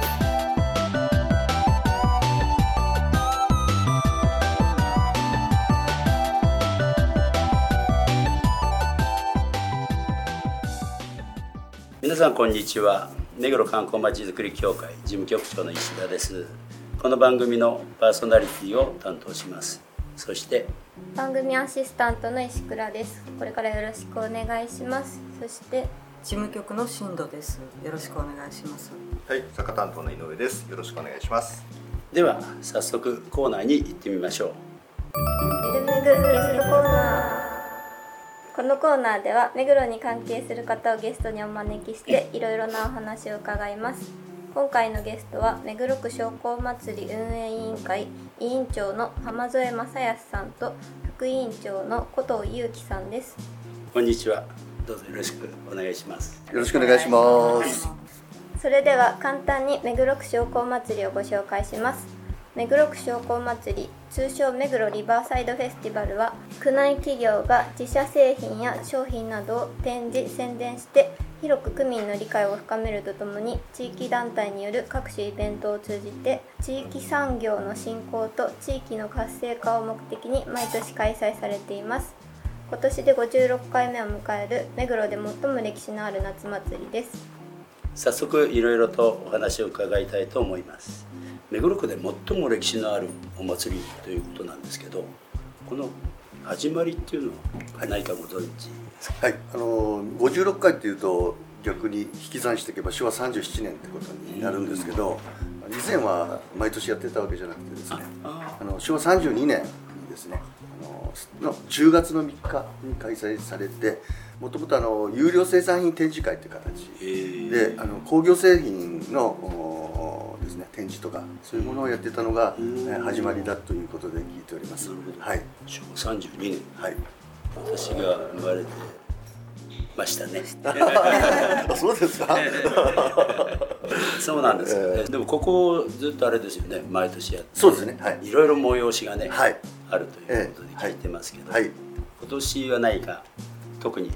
す。さんこんにちは目黒観光まちづくり協会事務局長の石田ですこの番組のパーソナリティを担当しますそして番組アシスタントの石倉ですこれからよろしくお願いしますそして事務局の新藤です。よろしくお願いします。はい、坂担当の井上です。よろしくお願いします。では早速コーナーに行ってみましょゆるめぐゲストコーナーこのコーナーでは目黒に関係する方をゲストにお招きしていろいろなお話を伺います。今回のゲストは目黒区商工祭り運営委員会委員長の浜添正康さんと副委員長の古藤祐樹さんです。うこんにちは。どうぞよろしくお願いします。よろしくお願いします。それでは簡単に目黒区商工祭りをご紹介します目黒区商工祭り通称目黒リバーサイドフェスティバルは区内企業が自社製品や商品などを展示宣伝して広く区民の理解を深めるとともに地域団体による各種イベントを通じて地域産業の振興と地域の活性化を目的に毎年開催されています。今年で56回目を迎える目黒で最も歴史のある夏祭りです。早速いろいろとお話を伺いたいと思います。目黒区で最も歴史のあるお祭りということなんですけどこの始まりっていうのは何かご存知ですか？はい、あの56回っていうと逆に引き算していけば昭和37年ってことになるんですけど以前は毎年やってたわけじゃなくてですねああの昭和32年にですねあのの10月の3日に開催されてもともとあの有料生産品展示会っていう形えー。であの工業製品のおですね展示とかそういうものをやってたのが、えん。ー始まりだということで聞いております。はい。昭和32年。はい。私が生まれてましたね。あそうですか。そうなんです。えでもここずっとあれですよね。毎年やって。そうですね。はい。いろいろ催しがね、はい。あるということで聞いてますけど、はい。今年は何か特に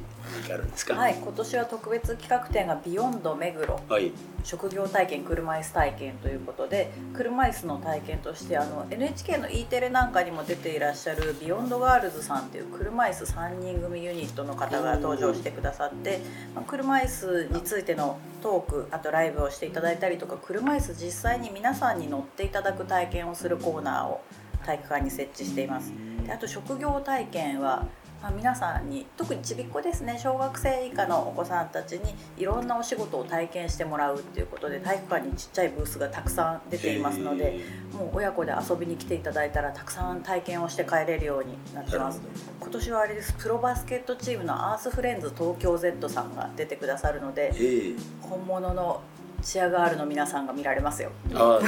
るんですか？はい、今年は特別企画展がビヨンド目黒。はい。職業体験車椅子体験ということで車椅子の体験としてあの NHK の E テレなんかにも出ていらっしゃるビヨンドガールズさんっていう車椅子3人組ユニットの方が登場してくださって、まあ車椅子についてのトークあとライブをしていただいたりとか車椅子実際に皆さんに乗っていただく体験をするコーナーを体育館に設置しています。であと職業体験はまあ、皆さんに特にちびっこですね。小学生以下のお子さんたちにいろんなお仕事を体験してもらうっていうことで体育館にちっちゃいブースがたくさん出ていますのでもう親子で遊びに来ていただいたらたくさん体験をして帰れるようになってます。今年はあれです。プロバスケットチームのアースフレンズ東京 Z さんが出てくださるのでええ本物のチアガールの皆さんが見られますよ。あ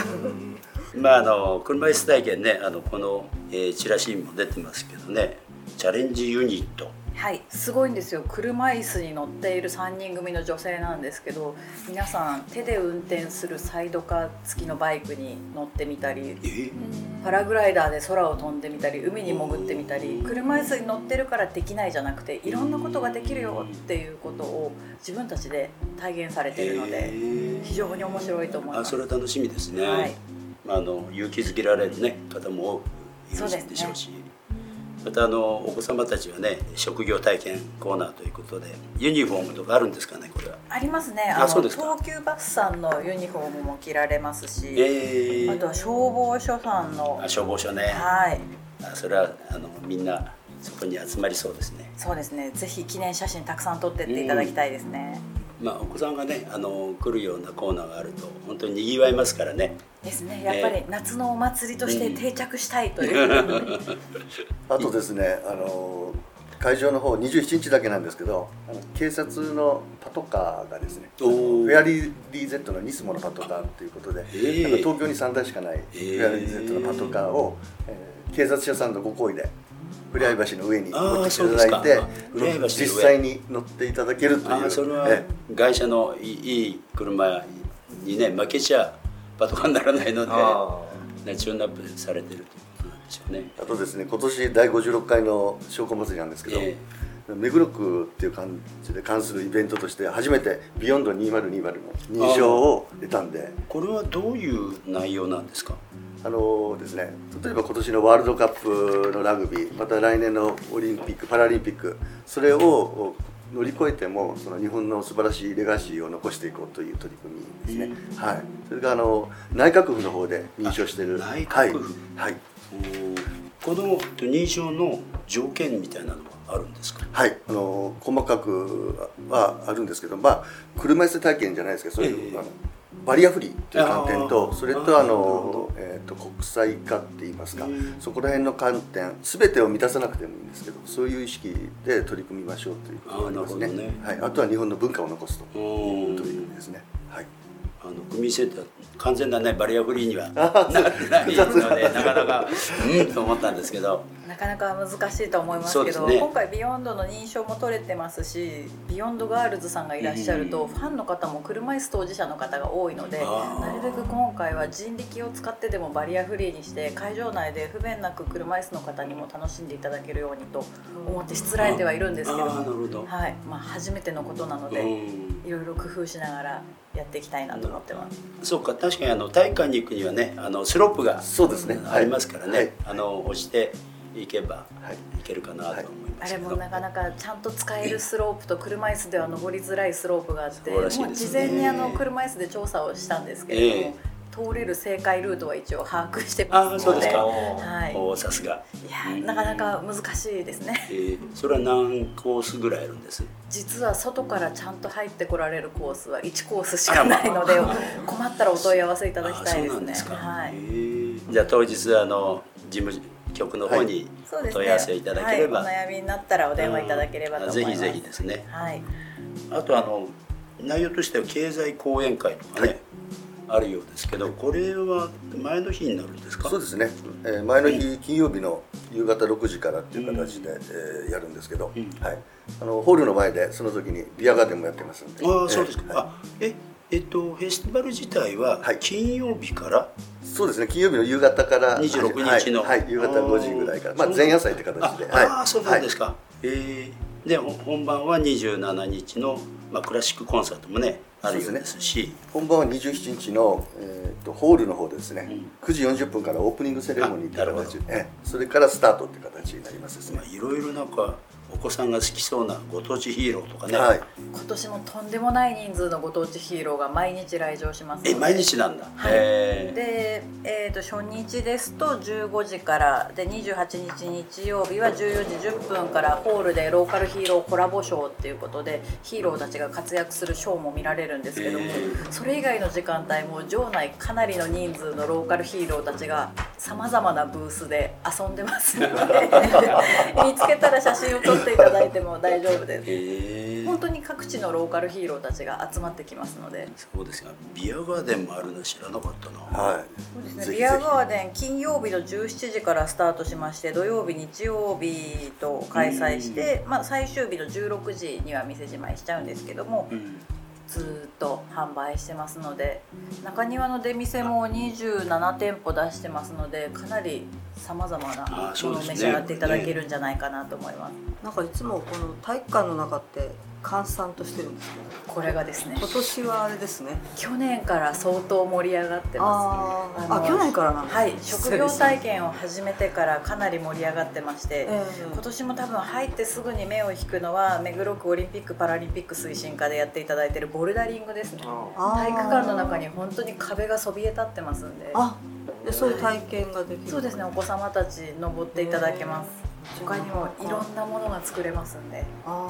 まああの車椅子体験ねあのこの、えーチラシにも出てますけどねチャレンジユニット。はいすごいんですよ。車椅子に乗っている3人組の女性なんですけど皆さん手で運転するサイドカー付きのバイクに乗ってみたりえ？ーパラグライダーで空を飛んでみたり海に潜ってみたり車椅子に乗ってるからできないじゃなくていろんなことができるよっていうことを自分たちで体現されているのへでー非常に面白いと思います。あそれは楽しみですね、はい。まあ、あの勇気づけられる、ね、方も多くいるでしょうしまたあのお子様たちはね職業体験コーナーということでユニフォームとかあるんですかねこれは？ありますね。あそうですか。東急バスさんのユニフォームも着られますし、えー。あとは消防署さんのあ消防署ね。はい。あそれはあのみんなそこに集まりそうですね。そうですね。ぜひ記念写真たくさん撮ってっていただきたいですね、まあ、お子さんがねあの来るようなコーナーがあると本当ににぎわいますからね。ですね。やっぱり夏のお祭りとして定着したいという、あとですね、あの会場の方27日だけなんですけど警察のパトカーがですねフェアリー DZ のニスモのパトカーということで、えー東京に3台しかないフえーェアリー DZ のパトカーを、えー警察車さんのご厚意でふれあい橋の上に乗っていただいて実際に乗っていただけるという。あそれはえ会社のいい車にね負けちゃパトカーにならないのであねチューンアップされてるということなんでしょうね。あとですね今年第56回の商工祭りなんですけど、え目黒区っていう感じで関するイベントとして初めてビヨンド2020の認証を得たんで。これはどういう内容なんですか？あのですね例えば今年のワールドカップのラグビーまた来年のオリンピック・パラリンピックそれを乗り越えてもその日本の素晴らしいレガシーを残していこうという取り組みですね、はい、それがあの内閣府の方で認証している。あ内閣府。はい、はい。おー。この認証の条件みたいなのはあるんですか？はい、あの細かくはあるんですけど、まあ、車椅子体験じゃないですけどそういう、ええ。あのバリアフリーという観点あとー。それとあの、えー、と国際化って言いますか。うんそこら辺の観点全てを満たさなくてもいいんですけどそういう意識で取り組みましょうということがありますね。ね。はい、あとは日本の文化を残すという取り組みですね。はいあの区民センター完全なねバリアフリーには あなってないのでなかなかうんと思ったんですけど。なかなか難しいと思いますけど、ね。今回ビヨンドの認証も取れてますしビヨンドガールズさんがいらっしゃると、ファンの方も車椅子当事者の方が多いのでなるべく今回は人力を使ってでもバリアフリーにして会場内で不便なく車椅子の方にも楽しんでいただけるようにと思ってしつらえてはいるんですけどあーなるほど。はい。まあ、初めてのことなので、うんいろいろ工夫しながらやっていきたいなと思ってます。そうか確かにあの体育館に行くにはねあのスロープがそうですね。ありますからね、はい。あの押していけばはい。いけるかなと思いまあれすけど、もなかなかちゃんと使えるスロープと車椅子では登りづらいスロープがあってそうらしいもう事前にあの車椅子で調査をしたんですけれども、え通れる正解ルートは一応把握してますので。ああそうですか。はい、おーさすが、いやなかなか難しいですね。えーそれは何コースぐらいあるんです？実は外からちゃんと入ってこられるコースは1コースしかないので困ったらお問い合わせいただきたいですね。あそうなんですか、はい。えー。じゃあ当日あの事務局の方にお問い合わせいただければ、はい、お悩みになったらお電話いただければと思います。ぜひぜひですね。はい。あとあの内容としては経済講演会とかね、はいあるようですけど。これは前の日になるんですか？そうですね、えー前の日金曜日の夕方6時からっていう形で、えーやるんですけど、うん。はい、あのホールの前でその時にビアガーデンもやってますんで。ああそうですか、えーはい。あええっとフェスティバル自体ははい。金曜日から、そうですね。金曜日の夕方から26日の。はい、はい。夕方5時ぐらいから。まあ前夜祭って形あではい。あーそうなんですか、えーでほ本番は27日の、まあ、クラシックコンサートもねあるようですし。本番は27日の、えー、とホールの方でですね、うん。9時40分からオープニングセレモニーっていう形で、ええそれからスタートっていう形になりますですね。まあ、いろいろなんかお子さんが好きそうなご当地ヒーローとかね、はい。今年もとんでもない人数のご当地ヒーローが毎日来場します。え毎日なんだ、はい。で、えー、と初日ですと15時からで28日日曜日は14時10分からホールでローカルヒーローコラボショーっていうことでヒーローたちが活躍するショーも見られるんですけども、それ以外の時間帯も場内かなりの人数のローカルヒーローたちがさまざまなブースで遊んでますので 見つけたら写真を撮っていただいても大丈夫です。へー。本当に各地のローカルヒーローたちが集まってきますので。そうですかビアガーデンもあるの知らなかったな、はい。そうですね、ぜひぜひ。ビアガーデン金曜日の17時からスタートしまして土曜日日曜日と開催して、まあ、最終日の16時には店じまいしちゃうんですけどもうん。ずーっと販売してますので中庭の出店も27店舗出してますのでかなりさまざまなものを召し上がっていただけるんじゃないかなと思います、なんかいつもこの体育館の中って閑散としてるんですけどこれがですね。今年はあれですね。去年から相当盛り上がってます。あー。あ去年からなんですはい。職業体験を始めてからかなり盛り上がってまして、ええ。今年も多分入ってすぐに目を引くのは目黒区オリンピック・パラリンピック推進課でやっていただいているボルダリングですね。あー。体育館の中に本当に壁がそびえ立ってますんで。あでそういう体験ができる。そうですね。お子様たち登っていただけます。他にもいろんなものが作れますんで。あ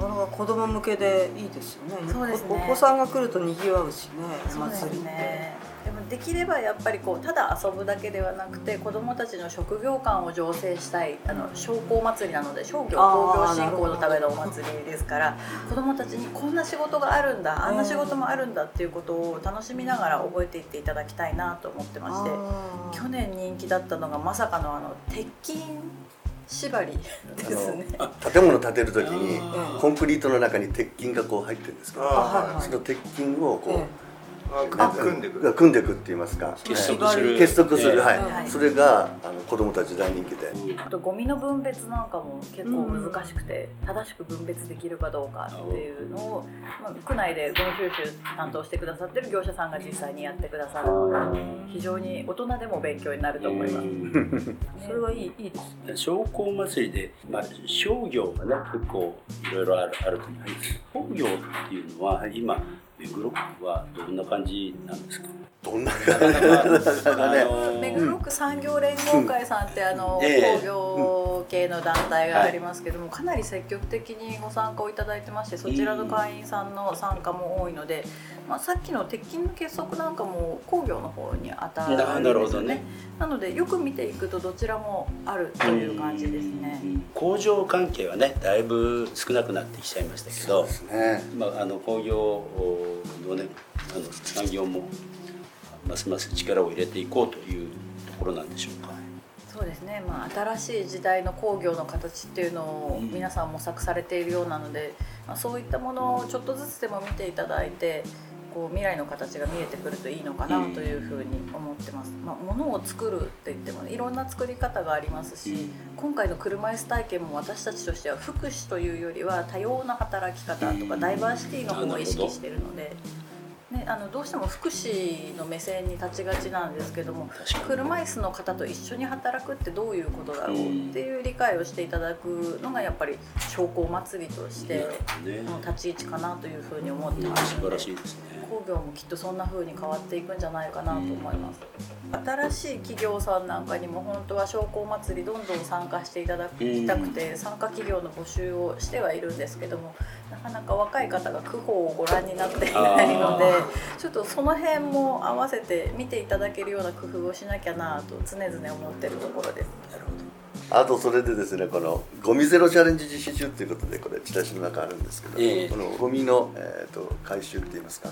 あなかなか子供向けでいいですよね。そうですね。おお子さんが来ると賑わうしねそうです祭りって。ねでもできればやっぱりこうただ遊ぶだけではなくて子どもたちの職業観を醸成したいあの商工祭りなので商業工業振興のためのお祭りですから子どもたちにこんな仕事があるんだあんな仕事もあるんだっていうことを楽しみながら覚えていっていただきたいなと思ってまして去年人気だったのがまさかのあの鉄筋縛りですね。建物建てる時にうん。コンクリートの中に鉄筋がこう入ってるんですけどあはいはい。その鉄筋をこう、組んでくる。組んでいくって言いますか。結束する。結束する、ええはい、はいそれがあの子供たち大人気で、あとゴミの分別なんかも結構難しくて、正しく分別できるかどうかっていうのを、まあ、区内でゴミ収集担当してくださってる業者さんが実際にやってくださる。ので非常に大人でも勉強になると思います。それはいいいいですね。商工祭りで、まあ、商業がね結構いろいろあるあると思います。工業っていうのは今目黒区はどんな感じなんですか？どんななかなかね。あの目黒区産業連合会さんってあのええ。工業系の団体がありますけどもかなり積極的にご参加をいただいてましてそちらの会員さんの参加も多いので、まあ、さっきの鉄筋の結束なんかも工業の方に当たるんですよななるほどね。なのでよく見ていくとどちらもあるという感じですね。工場関係はねだいぶ少なくなってきちゃいましたけどそうですね。まあ、あの工業のねあの産業もますます力を入れていこうというところなんでしょうか。そうですね、まあ、新しい時代の工業の形っていうのをうん皆さん模索されているようなので、まあ、そういったものをちょっとずつでも見ていただいてこう未来の形が見えてくるといいのかなというふうに思ってます、まあ、物を作るって言っても、ね、いろんな作り方がありますし今回の車椅子体験も私たちとしては福祉というよりは多様な働き方とかダイバーシティの方を意識しているので。ね、あのどうしても福祉の目線に立ちがちなんですけども車椅子の方と一緒に働くってどういうことだろうっていう理解をしていただくのがやっぱり商工祭りとしての立ち位置かなというふうに思ってます。素晴らのでしいですね。工業もきっとそんな風に変わっていくんじゃないかなと思います。新しい企業さんなんかにも本当は商工祭りどんどん参加していただきたくて参加企業の募集をしてはいるんですけどもなかなか若い方が区法をご覧になっていないのでちょっとその辺も合わせて見ていただけるような工夫をしなきゃなと常々思ってるところです。なるほど。あとそれでですねこのゴミゼロチャレンジ実施中ということでこれチラシの中あるんですけど、ええこのゴミの、えー、と回収って言いますか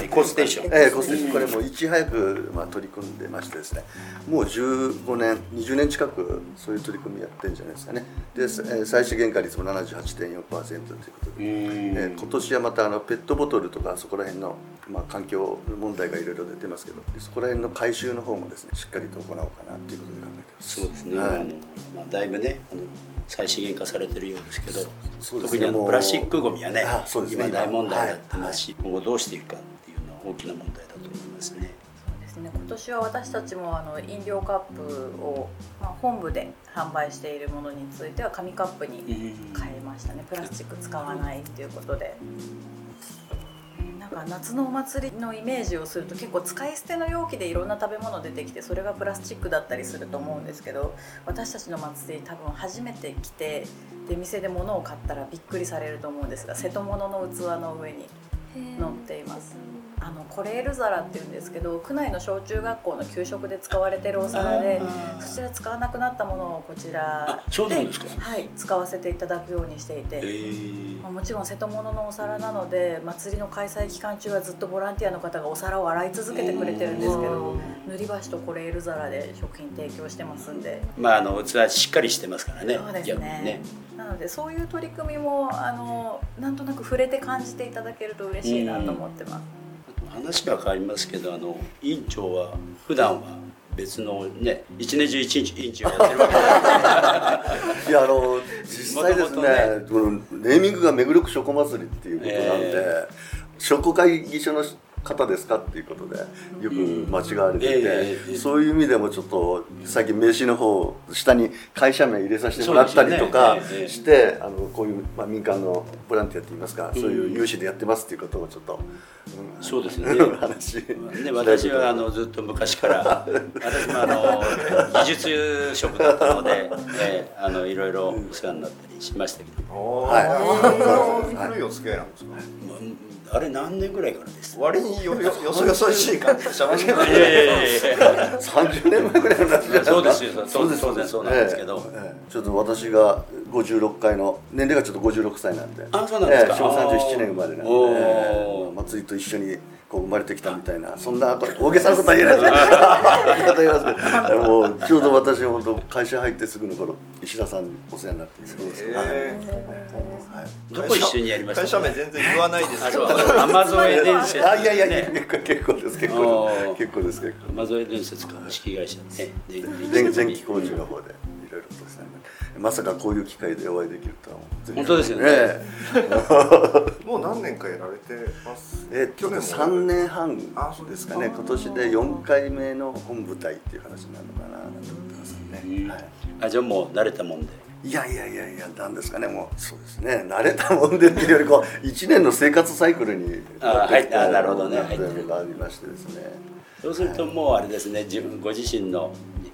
はい、コステーション。ええコステーション。これもういち早く、まあ、取り組んでましてですね。もう15年20年近くそういう取り組みやってるんじゃないですかね。で、えー最終原価率も78.4%ということで、えー今年はまたあのペットボトルとかそこら辺の、まあ、環境問題がいろいろ出てますけど。でそこら辺の回収の方もですねしっかりと行おうかなということで考えてます。そうですね。はい。あのまあだいぶねあの再資源化されてるようですけど、ね。特にあのプラスチックゴミはね今大問題になってますし、今後どうしていくか大きな問題だと思いますね。そうですね。今年は私たちもあの飲料カップを、まあ、本部で販売しているものについては紙カップに変えましたね。プラスチック使わないっていうことで。なんか夏のお祭りのイメージをすると結構使い捨ての容器でいろんな食べ物出てきてそれがプラスチックだったりすると思うんですけど私たちの祭り多分初めて来てで店で物を買ったらびっくりされると思うんですが瀬戸物の器の上に載っていますあのコレール皿っていうんですけど区内の小中学校の給食で使われてるお皿でそちら使わなくなったものをこちらではい、使わせていただくようにしていえて、ー。まあもちろん瀬戸物のお皿なので祭りの開催期間中はずっとボランティアの方がお皿を洗い続けてくれてるんですけど塗り箸とコレール皿で食品提供してますんで。まああの器しっかりしてますからね。そうです逆にね。なのでそういう取り組みもあのなんとなく触れて感じていただけると嬉しいなと思ってます。話が変わりますけどあの委員長は普段は別のね一年中一日委員長やってるわけで いやあの実際ですねね。このネーミングが目黒区書庫祭りっていうことなんで、え書庫会議所の方ですかっていうことでよく間違われてて、そういう意味でもちょっと最近名刺の方下に会社名入れさせてもらったりとかして、あのこういう、まあ、民間のボランティアって言いますか、そういう有志でやってますっていうことをちょっと、うんそうですね。話ね、私はあのずっと昔から 私もあの技術職だったので、えーあのいろいろお世話になったりしましたけど、はい。はい。古いお付き合いなんですか？まああれ何年ぐらいからです？割によよよそよそしい感じで喋ってないいやいやいやいや。30年前ぐらいの話じゃないですかそうですよそうそうそうそうなんです。けどええ。ええちょっと私が56回の年齢がちょっと56歳なんで。あそうなんですか。ええ昭和37年生まれなんで、ええ松井と一緒にこう生まれてきたみたいなそんな大げさなことは言えない。言い方言います。けどもうちょうど私本当会社入ってすぐの頃石田さんにお世話になってそうです、はいえど。こ一緒にやりました会社名全然言わないです あよそう山添伝説あいやいやいやね結構です結構。おですー。結構です山添伝説株式会社ねで。電電気工事の方で。いろいろとですねまさかこういう機会でお会いできるとは本当ですよね。えもう何年かやられてます？ええっと去年も。3年半あそうですか。ね今年で4回目の本舞台っていう話になるのかななんて思ってますね、はい。あじゃあもう慣れたもんで。いやいやいやいやなんですかね。もうそうですね。慣れたもんでっていうよりこう1年の生活サイクルにあってきたはい。あなるほどね。なっありましてですね。そうするともうあれですね。自分ご自身の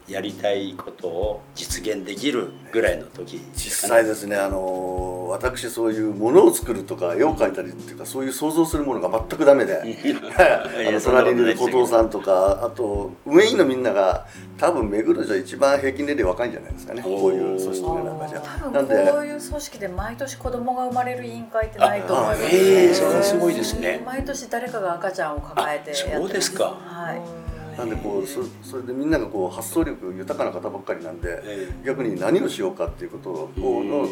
やりたいことを実現できるぐらいの時実際ですねあの私そういうものを作るとか絵を描いたりっていうかそういう想像するものが全くダメで あの隣にいる後藤さんとかあと運営員のみんなが多分目黒じゃ一番平均年齢若いんじゃないですかね。こういう組織の中じゃ。多なんで分こういう組織で毎年子供が生まれる委員会ってないと思います。あええそれはすごいですね。毎年誰かが赤ちゃんを抱えてやってます。あそうですか。はいなんでこうそそれでみんながこう発想力豊かな方ばっかりなんで、え逆に何をしようかっていうことをの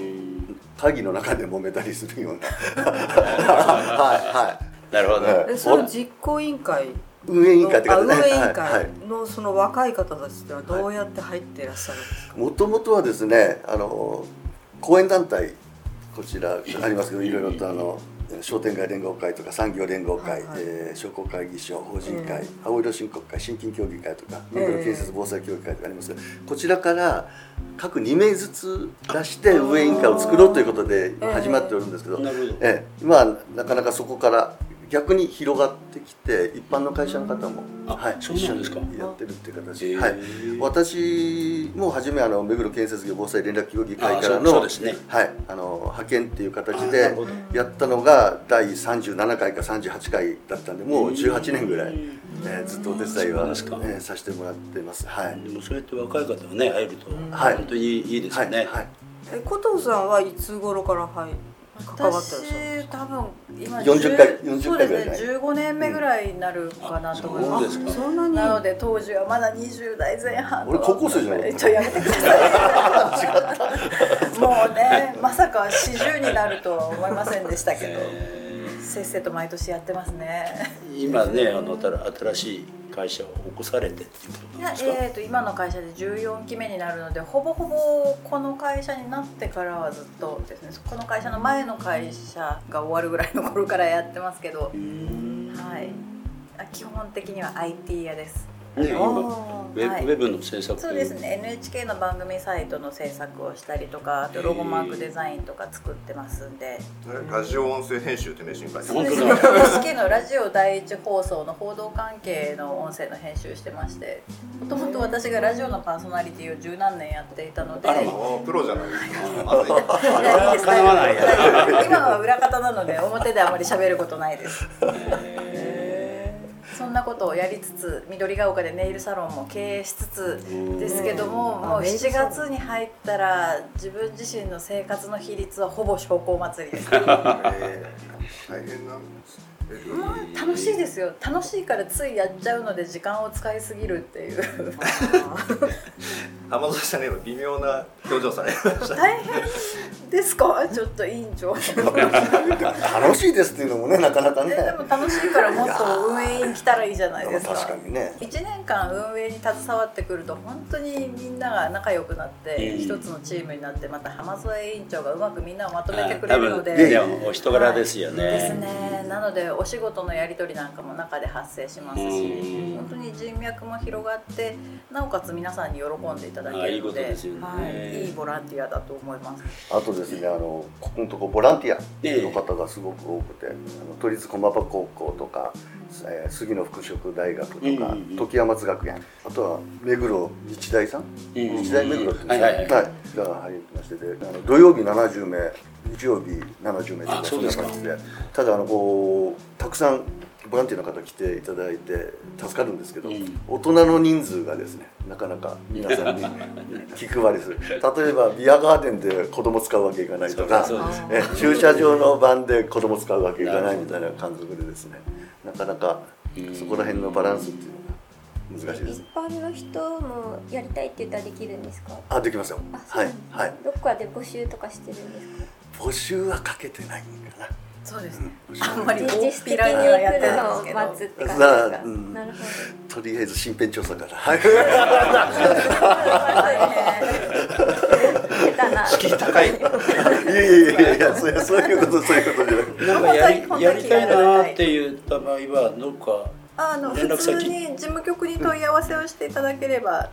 会議の中で揉めたりするような。はいはい。なるほど、はい。えその実行委員会？運営委員会ってあ方ね。運営委員会。のその若い方たちってのはどうやって入っていらっしゃるんですか、もともとはですねあの講演団体こちらありますけどいろいろとあの商店街連合会とか産業連合会、はえー商工会議所法人会、え青色振興会新金協議会とかええ目黒建設防災協議会とかあります。けど、こちらから各2名ずつ出して運営委員会を作ろうということでええ始まっておるんですけど、ええ今はなかなかそこから逆に広がってきて一般の会社の方も、あはい、そうなんですか。一緒にやってるっていう形で、はい、私も初めあの目黒建設業防災連絡協議会からのそうですね。はい、あの派遣っていう形でやったのが第37回か38回だったんでもう18年ぐらい、えーずっとお手伝いは、えーさせてもらってます。はい、でもそうやって若い方がね入るとはい。本当にいいですはい、よね、はい、え小藤さんはいつ頃からはい関わってらっしゃる私多分今40回10 40そう回ぐらい。ですね15年目ぐらいになるかなと思います、そうですか。そんなになので当時はまだ20代前半の俺高校生じゃなかった。ちょやめてください。もうねまさか40になるとは思いませんでしたけどせっせと毎年やってますね。今ねあの新しい会社を起こされてっていうこといやなんですか、えー、と今の会社で14期目になるのでほぼほぼこの会社になってからはずっとですね。この会社の前の会社が終わるぐらいの頃からやってますけど、はい、あ基本的には IT 屋ですねウェ,、はい。ウェブの制作。そうですね。NHK の番組サイトの制作をしたりとかあとロゴマークデザインとか作ってますんで。ラジオ音声編集って名刺に書いて本当そうですね NHK のラジオ第一放送の報道関係の音声の編集してましてもともと私がラジオのパーソナリティを十何年やっていたのであらまあプロじゃない。ですか今は裏方なので表であまり喋ることないです。そんなことをやりつつ緑が丘でネイルサロンも経営しつつですけどももう7月に入ったら自分自身の生活の比率はほぼ商工祭りです。えー大変なんですえまあ楽しいですよ。楽しいからついやっちゃうので時間を使いすぎるっていう。浜添さんね今微妙な表情されました大変ですか？ちょっと委員長。楽しいですっていうのもねなかなかね。えでも楽しいからもっと運営に来たらいいじゃないですか。確かにね。1年間運営に携わってくると本当にみんなが仲良くなってうん。一つのチームになってまた浜添委員長がうまくみんなをまとめてくれるので。ねお人柄ですよね、ですね。なのでお仕事のやり取りなんかも中で発生しますしうん。本当に人脈も広がってなおかつ皆さんに喜んでいただけるのでいいボランティアだと思います。あとですねあのここのとこボランティアの方がすごく多くて、あの都立駒場高校とか、えー杉野服飾大学とか、うんうんうん。時山津学園。あとは目黒日大さん、うんうんうん。日大目黒っていうんですか、はいはいはい。が入ってましてであの土曜日70名日曜日70名とあそんな感じで。ただあのこうたくさんボランティアの方来ていただいて助かるんですけど、うん。大人の人数がですねなかなか皆さんに 気配りする。例えばビアガーデンで子供使うわけいかないとかえ駐車場の番で子供使うわけいかないみたいな感覚でですねなかなかうんそこら辺のバランスっていうのが難しいです。一般の人もやりたいって言ったらできるんですか？あできますよ。はいはい。どっかで募集とかしてるんですか？募集はかけてないかな。そうです。ねうんあんまり大自っぴににはやって来るのをないんですけど待つって感じですなか、うん。なるほとりあえず身辺調査から。はいな。敷居高い。いやいやいやいやそういうそういうことそういうことじゃなくて。なんかやりたいなって言った場合はどっかあの連絡先。普通に事務局に問い合わせをしていただければ、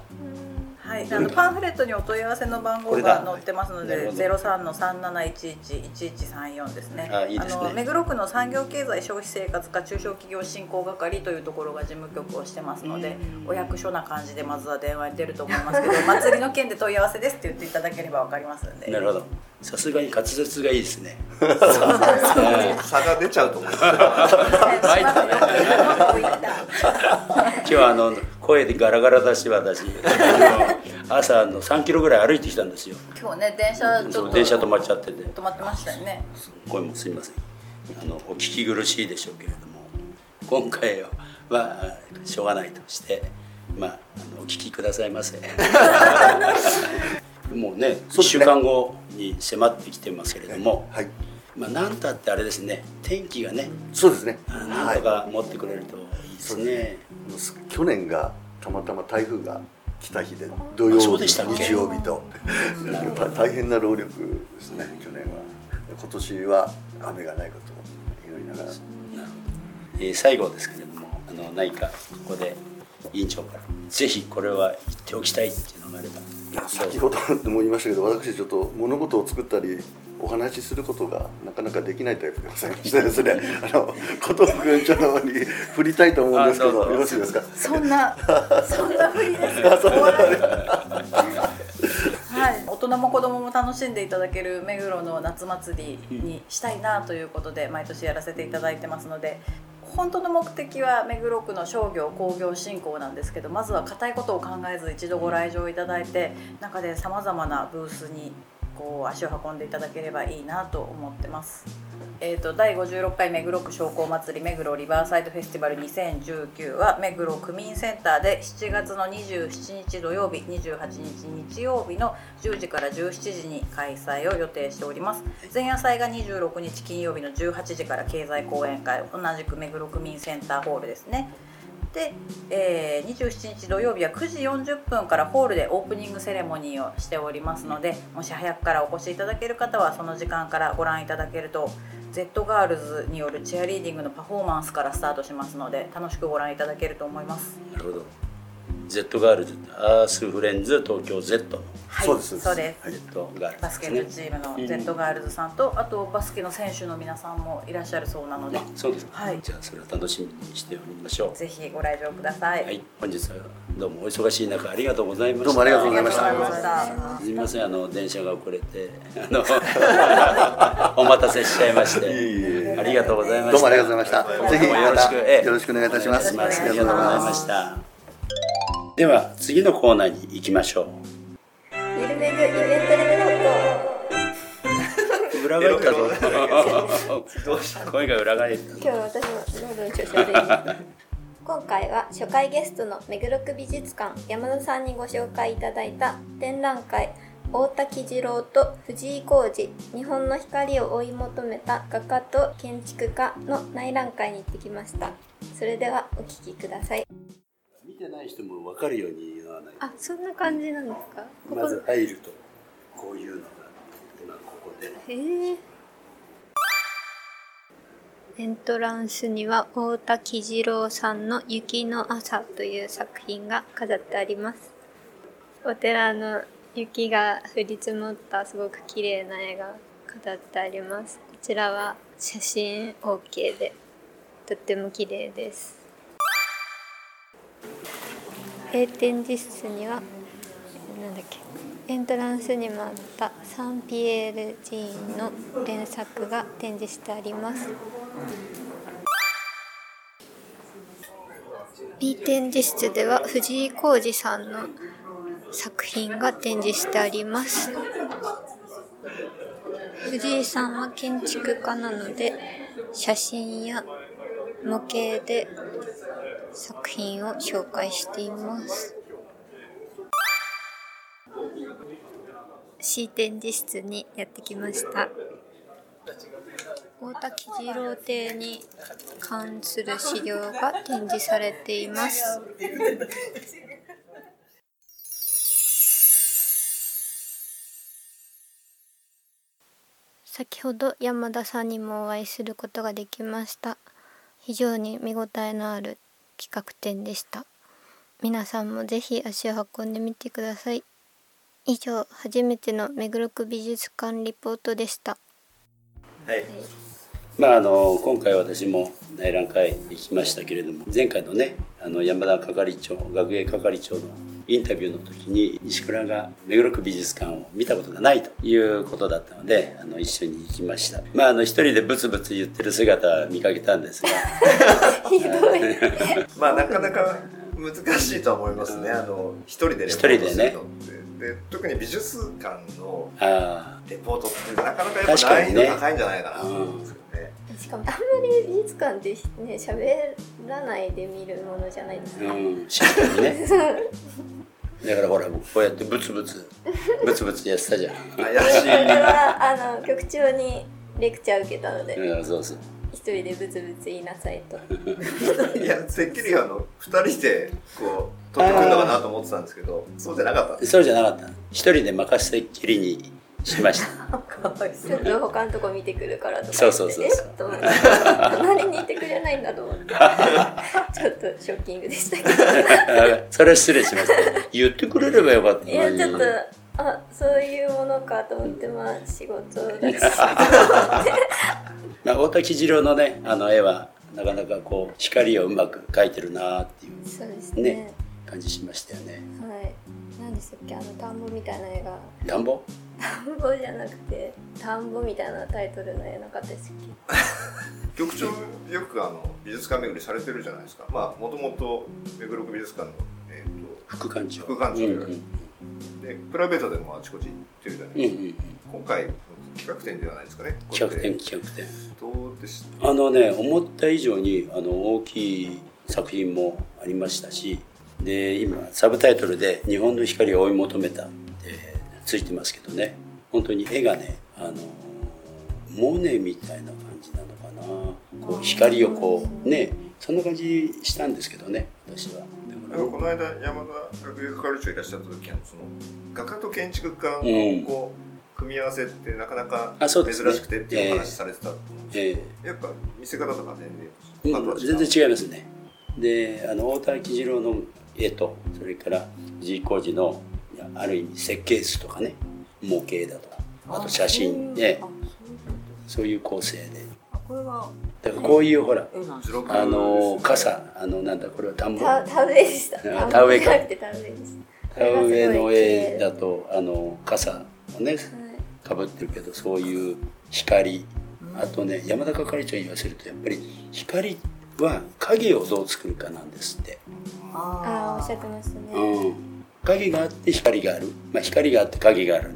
はい、あのパンフレットにお問い合わせの番号が載ってますので、ゼロ三の三七一一一一三四ですね。あいいですね。の目黒区の産業経済消費生活課中小企業振興係というところが事務局をしてますので、お役所な感じでまずは電話に出ると思いますけど、祭りの件で問い合わせですって言っていただければわかりますんで。なるほどさすがに滑舌がいいですね。差が出ちゃうと思います参ったね今日はあの声でガラガラだし私。朝の3キロぐらい歩いてきたんですよ。今日ね電車ちょっとそう電車止まっちゃってて。止まってましたよね。声もすいません。あのお聞き苦しいでしょうけれども。今回はまあしょうがないとして。まあお聞きくださいませもうね1そうですね。週間後に迫ってきてますけれども、はい。まあなんたってあれですね天気がねそうですね。なんとか持ってくれるといいですね、去年がたまたま台風が来た日で土曜日日曜日と。大変な労力ですね去年は。今年は雨がないことを祈りながら。えー最後ですけれどもあの何かここで委員長から。ぜひこれは言っておきたいっていうのがあれば。先ほども言いましたけど私ちょっと物事を作ったりお話しすることがなかなかできないタイプでございまして ですね。あの琴君長の方に振りたいと思うんですけどよろしいですか？そんなそんなふりですか？はい、大人も子供も楽しんでいただける目黒の夏祭りにしたいなということで毎年やらせていただいてますので本当の目的は目黒区の商業工業振興なんですけどまずは固いことを考えず一度ご来場いただいて中でさまざまなブースにこう足を運んでいただければいいなと思ってます。えー、と第56回目黒区商工祭り目黒リバーサイドフェスティバル2019は目黒区民センターで7月の27日土曜日28日日曜日の10時から17時に開催を予定しております。前夜祭が26日金曜日の18時から経済講演会同じく目黒区民センターホールですね。で、えー27日土曜日は9時40分からホールでオープニングセレモニーをしておりますのでもし早くからお越しいただける方はその時間からご覧いただけると Z ガールズによるチアリーディングのパフォーマンスからスタートしますので楽しくご覧いただけると思います。なるほど Z ガールズアースフレンズ東京 Z のはい、そうですそうです。Z ガールズバスケですね。ットチームのうん Z ガールズさんと、あとバスケの選手の皆さんもいらっしゃるそうなので。あ、そうですか、はい。じゃあそれを楽しみにしておりましょう。ぜひご来場ください。はい。本日はどうもお忙しい中ありがとうございました。どうもありがとうございました。すみませんあの電車が遅れてあの お待たせしちゃいまして。ありがとうございました。どうもありがとうございました。ぜひよろしくええ。よろしくお願いいたします。ありがとうございましたでは次のコーナーに行きましょう。ゆるめぐイベントレポー裏返ったぞ声が裏返ったト今日は私も喉の調子悪い今回は初回ゲストの目黒区美術館山田さんにご紹介いただいた展覧会大田喜次郎と藤井浩二日本の光を追い求めた画家と建築家の内覧会に行ってきました。それではお聞きください。見てない人も分かるように言わないあそんな感じなんですか？ここまず入るとこういうのが今ここで。へえ。エントランスには大田喜次郎さんの「雪の朝」という作品が飾ってあります。お寺の雪が降り積もったすごく綺麗な絵が飾ってあります。こちらは写真 OK でとっても綺麗です A 展示室にはなんだっけエントランスにもあったサンピエール寺院の連作が展示してあります。B 展示室では藤井浩二さんの作品が展示してあります。藤井さんは建築家なので写真や模型で作品を紹介しています。C 展示室にやってきました。大滝次郎邸に関する資料が展示されています。先ほど山田さんにもお会いすることができました。非常に見応えのある企画展でした。皆さんもぜひ足を運んでみてください。以上初めての目黒区美術館リポートでした。はい。まああの今回私も内覧会行きましたけれども前回のねあの山田係長学芸係長のインタビューの時に西倉が目黒区美術館を見たことがないということだったのであの一緒に行きました。まああの一人でブツブツ言ってる姿は見かけたんですが。ひどい。まあなかなか難しいとは思いますね。あの一人でレポートするのって。で特に美術館のあレポートってなかなかやっぱ確かにね。難易度高いんじゃないかな。と思うん。ですよねしかもあんまり美術館でね喋らないで見るものじゃないですか、あうん静かにね。だからほらこうやってブツブツブツブツやってたじゃん。怪こしいれはあの局長にレクチャー受けたのでうんそうそう。一人でブツブツ言いなさいと。いやてっきりあの二人でこう撮ってくるのかなと思ってたんですけどそうじゃなかったんですそうじゃなかった。一人で任せっきりにしました。ちょっと他のとこ見てくるからとかそうそうそうそう。隣にいてくれないんだと思って。ちょっとショッキングでしたけど。あそれは失礼しました言ってくれればよかったいやちょっとあそういうものかと思ってまあ仕事だしまあ、大滝次郎のねあの絵はなかなかこう光をうまく描いてるなっていうそうですね。ね感じしましたよね。はい何でしたっけあの田んぼみたいな絵が。田んぼ？田んぼじゃなくて田んぼみたいなタイトルの絵なかったですっ 局長よくあの美術館巡りされてるじゃないですか。まあもともと目黒区美術館の、えー、副館長。副館長。うんうん。ででプライベートでもあちこち行ってるじゃないですか、うんうん今回企画展ではないですかね。企画展こ企画展。れどうでした？あのね思った以上にあの大きい作品もありましたしで今サブタイトルで「日本の光を追い求めた」ってついてますけどね。本当に絵がねあのモネみたいな感じなのかな。こう光をこうねそんな感じしたんですけどね私は。だからこの間山田学芸係長いらっしゃった時あのその画家と建築家うん。のこう組み合わせってなかなか珍しくてっていうお話されてたと思うんですえけど、やっぱ見せ方とか全え然あとは全然違いますね。であの大田喜次郎の絵とそれから藤井浩二のある意味設計図とかね模型だとかあと写真であそういう構成で。あこれはだからこういうほらあの傘あのなんだこれは田んぼ？け田田植えでした。あ田植えか。田植えでした田植えの絵だとあの傘をねはい。かぶってるけどそういう光。あとね山田係長に言わせるとやっぱり光は影をどう作るかなんですって。ああおっしゃってましたね、うん、影があって光がある、まあ、光があって影がある、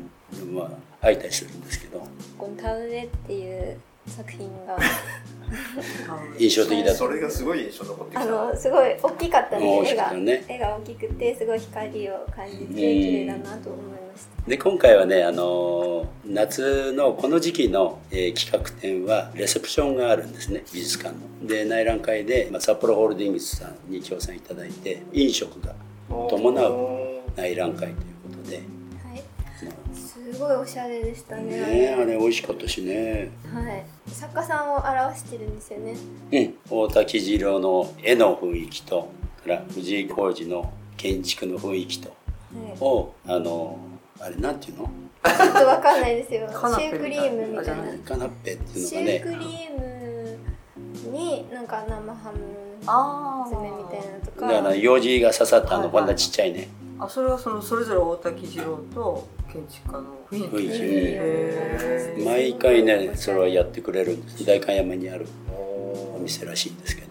まあ、空いたりするんですけど。この田植えっていう作品が。印象的だとそれがすごい印象に残ってきあたのすごい大きかったんで大き絵が絵が大きくてすごい光を感じて綺麗だなと思いましたで今回はねあの夏のこの時期の、えー企画展はレセプションがあるんですね美術館の。で内覧会で、まあ、札幌ホールディングスさんに協賛いただいて飲食が伴う内覧会ということで、はい。ますごいおしゃれでしたあねねあれ美味しかったしね。はい。作家さんを表してるんですよね。うん。大滝次郎の絵の雰囲気とから藤井浩二の建築の雰囲気とはい。をあのあれなんていうの？ちょっとわかんないですよ。シュークリームみたいな。カナッペっていうシのがね。ュークリームになんか生ハムあ詰めみたいなのとか。だから用事が刺さったあのこんなちっちゃいね。あそれはそのそれぞれ大滝次郎と建築家の雰囲気。雰囲気。へー。毎回ねそれはやってくれるんです。代官山にあるお店らしいんですけど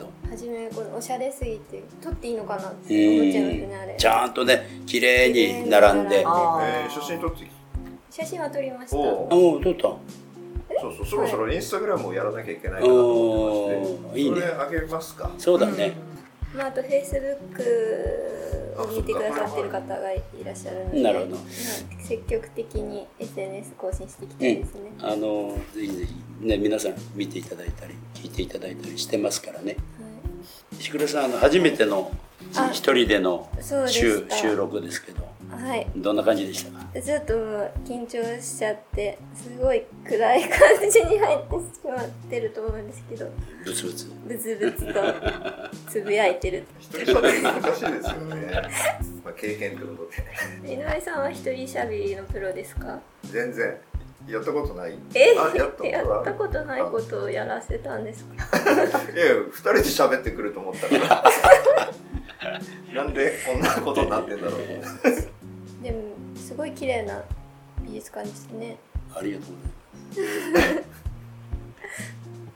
このおしゃれすぎて撮っていいのかなって思っちゃいますねあれ。ちゃんとね綺麗に並んで。あえー写真撮ってき写真は撮りました。おあもう撮った？そうそうそろそろインスタグラムをやらなきゃいけないかなと思ってまして。いいね。あげますか？そうだね、まあ、あとフェイスブックを見てくださってる方がいらっしゃるのでなるほど。まあ積極的に SNS 更新していきたいですね、あのぜひぜひね皆さん見ていただいたり聞いていただいたりしてますからね石倉さんあの初めてのあ一人での収録ですけどはい。どんな感じでしたか？ちょっともう緊張しちゃってすごい暗い感じに入ってしまってると思うんですけど。ブツブツ。ブツブツとつぶやいてる一人喋り難しいですよね。まあ経験ってことで。井上さんは一人喋りのプロですか？全然やったことない。え？あやったことやったことないことをやらせたんですか？いや二人で喋ってくると思ったから。なんでこんなことになってんだろうでもすごい綺麗な美術館ですね。ありがとうございます。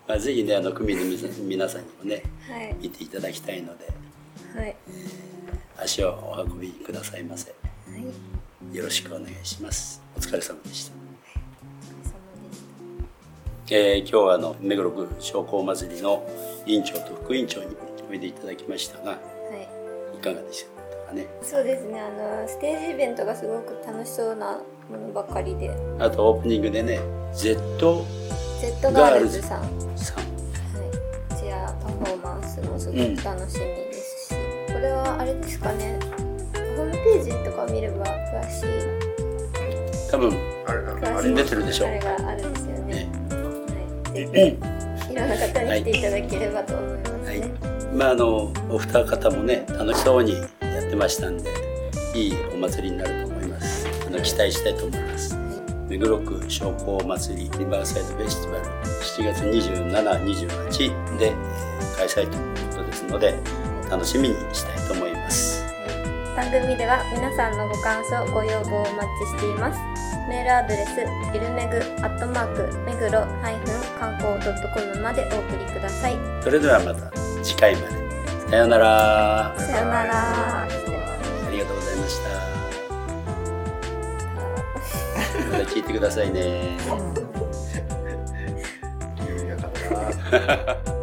まあぜひねあの区民の皆さん皆さんにもねはい。見ていただきたいのではい。足をお運びくださいませ。はい。よろしくお願いします。お疲れ様でしたえー今日はあの目黒区商工祭りの委員長と副委員長においでいただきましたがたはい。いかがでしたかね？そうですね。あのステージイベントがすごく楽しそうなものばかりで。あとオープニングでね Z Z ガールズさん、はい、さんチアパフォーマンスもすごく楽しみですし、これはあれですかね。ホームページとかを見れば詳しい。多分あれ出てるでしょあれがあるんですよね。ね。はい、ろんな方に来ていただければと思いますね、はい。まああのお二方もね楽しそうにやってましたんでいいお祭りになると思います。あの期待したいと思います。目黒区商工祭りリバーサイドフェスティバル7月2728でえー開催ということですので楽しみにしたいと思います。番組では皆さんのご感想ご要望をお待ちしています。メールアドレスイルメグアットマーク目黒観光 .com までお送りください。それではまた次回まで。さようなら。さよなら。ありがとうございました。また聞いてくださいね。緩やかだな